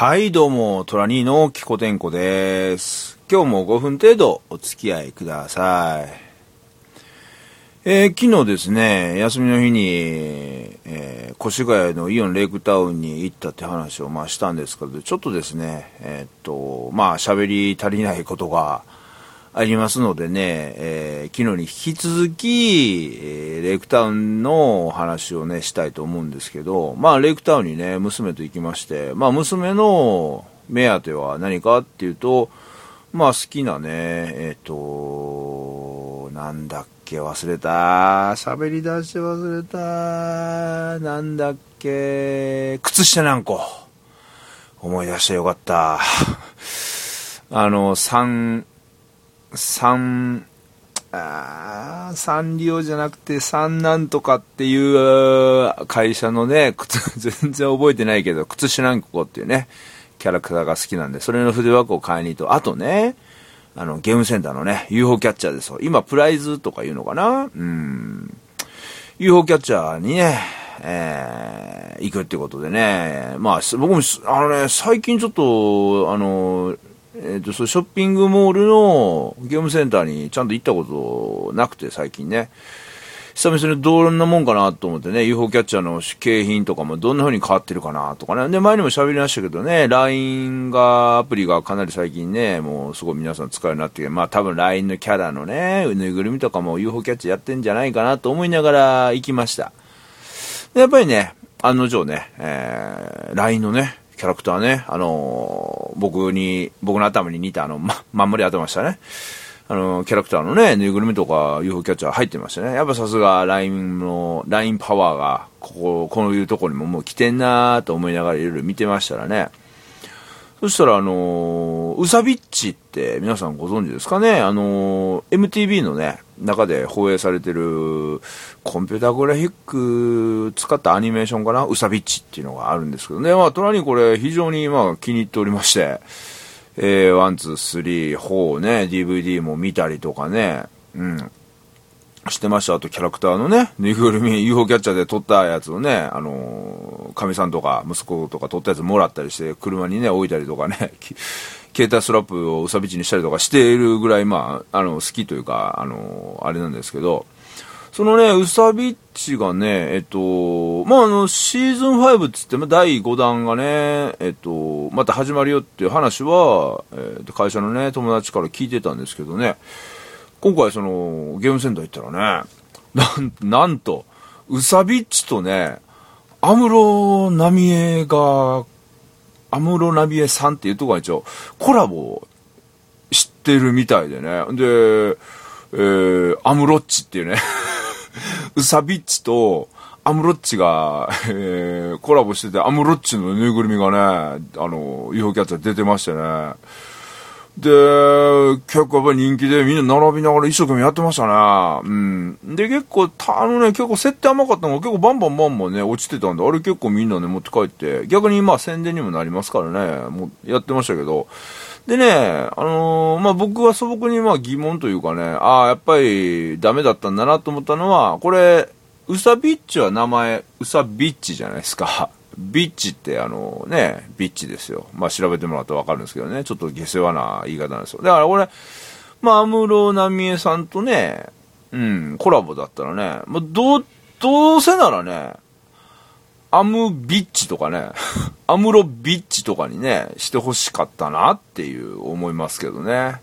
はい、どうも、トラニーのキコテンコです。今日も5分程度お付き合いください。えー昨日ですね、休みの日に、えー越谷のイオンレイクタウンに行ったって話をまあしたんですけど、ちょっとですね、えーっと、まあ喋り足りないことがありますのでね、えー昨日に引き続き、えーレイクタウンのお話をね、したいと思うんですけど、まあ、レイクタウンにね、娘と行きまして、まあ、娘の目当ては何かっていうと、まあ、好きなね、えっ、と、なんだっけ、忘れた。喋り出して忘れた。なんだっけ、靴下なんこ。思い出してよかった。あの、三、三、あサンリオじゃなくて、サンなんとかっていう会社のね、靴、全然覚えてないけど、靴下なんこっていうね、キャラクターが好きなんで、それの筆箱を買いに行くと、あとね、あの、ゲームセンターのね、UFO キャッチャーですよ。今、プライズとか言うのかな？うん。UFO キャッチャーにね、えー、行くってことでね、まあ、僕も、あのね、最近ちょっと、あの、えっ、と、そうショッピングモールのゲームセンターにちゃんと行ったことなくて、最近ね。久々にどんなもんかなと思ってね、UFO キャッチャーの景品とかもどんな風に変わってるかなとかね。で、前にも喋りましたけどね、LINE が、アプリがかなり最近ね、もうすごい皆さん使うようになってきて、まあ多分 LINE のキャラのね、ぬいぐるみとかも UFO キャッチャーやってんじゃないかなと思いながら行きました。でやっぱりね、案の定ね、えー、LINE のね、キャラクターね、あのー僕に、僕の頭に似たあの、ま、まんまり頭したね、あのーキャラクターのね、ぬいぐるみとか UFO キャッチャー入ってましたね。やっぱさすが LINE の、LINE パワーが、ここ、こういうとこにももう来てんなーと思いながらいろいろ見てましたらね、そしたら、あのーウサビッチって皆さんご存知ですかね。あの MTV のね、中で放映されてるコンピューターグラフィック使ったアニメーションかな？ウサビッチっていうのがあるんですけどね。まあ、トラにこれ非常にまあ気に入っておりまして、えー、 one、two、three、four ね、DVD も見たりとかね、うん。してました。あとキャラクターのね、ぬいぐるみ、UFO キャッチャーで取ったやつをね、あのー、かみさんとか息子とか取ったやつもらったりして、車にね、置いたりとかね、携帯ストラップをウサビッチにしたりとかしているぐらい、まあ、あの、好きというか、あの、あれなんですけど、そのね、ウサビッチがね、えっと、まあ、あの、シーズン5っつって、まあ、第5弾がね、えっと、また始まるよっていう話は、えっと、会社のね、友達から聞いてたんですけどね、今回その、ゲームセンター行ったらね、なん、なんと、ウサビッチとね、アムロナミエが、アムロナビエさんっていうとこが一応、コラボ知ってるみたいでね。で、えー、アムロッチっていうね、ウサビッチと、アムロッチが、えー、コラボしてて、アムロッチのぬいぐるみがね、あの、UFO キャッチャー出てましてね。で、結構やっぱり人気でみんな並びながら一生懸命やってましたね。うん。で、結構、あのね、結構設定甘かったのが結構バンバンバンバンね、落ちてたんで、あれ結構みんなね、持って帰って、逆にまあ宣伝にもなりますからね、もうやってましたけど。でね、あのーまあ僕は素朴にまあ疑問というかね、ああ、やっぱりダメだったんだなと思ったのは、これ、ウサビッチは名前、ウサビッチじゃないですか。ビッチってあのね、ビッチですよ。まあ調べてもらうとわかるんですけどね、ちょっと下世話な言い方なんですよ。だから俺、まあ安室奈美恵さんとね、うん、コラボだったらね、まあどう、どうせならね、アムビッチとかね、アムロビッチとかにね、してほしかったなっていう思いますけどね。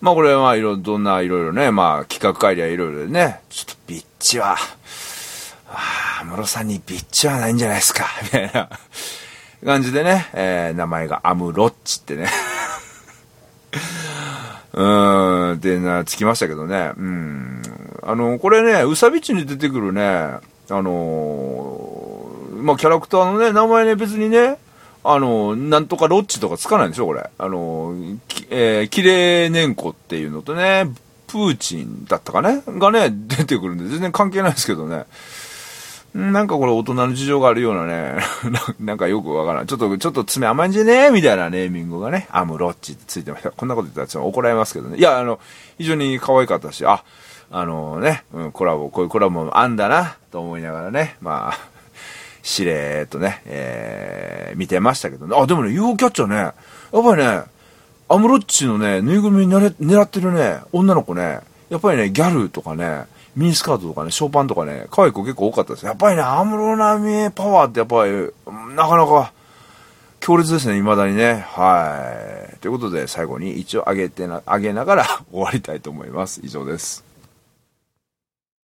まあこれはまあいろ、どんないろいろね、まあ企画会ではいろいろね、ちょっとビッチは、ああ、ムロさんにビッチはないんじゃないですか、みたいな感じでね、えー名前がアムロッチってね。うーん、でな、つきましたけどね。うん。あの、これね、ウサビッチに出てくるね、あのーまあ、キャラクターのね、名前ね、別にね、あの、なんとかロッチとかつかないんでしょ、これ。あの、きえー、キレネンコっていうのとね、プーチンだったかねがね、出てくるんで、全然関係ないですけどね。なんかこれ大人の事情があるようなね、なんかよくわからん。ちょっと、ちょっと爪甘いんじゃね？えみたいなネーミングがね、アムロッチってついてました。こんなこと言ったらちょっと怒られますけどね。いや、あの、非常に可愛かったし、あ、あのね、うん、コラボ、こういうコラボもあんだな、と思いながらね、まあ、しれーっとね、えー、見てましたけどね。あ、でもね、UFO キャッチャーね、やっぱりね、アムロッチのね、ぬいぐるみに狙ってるね、女の子ね、やっぱりね、ギャルとかね、ミニスカートとかね、ショーパンとかね、可愛い子結構多かったです。やっぱりね、アムロナミパワーってやっぱり、なかなか、強烈ですね、未だにね。はい。ということで、最後に一応上げてな、上げながら終わりたいと思います。以上です。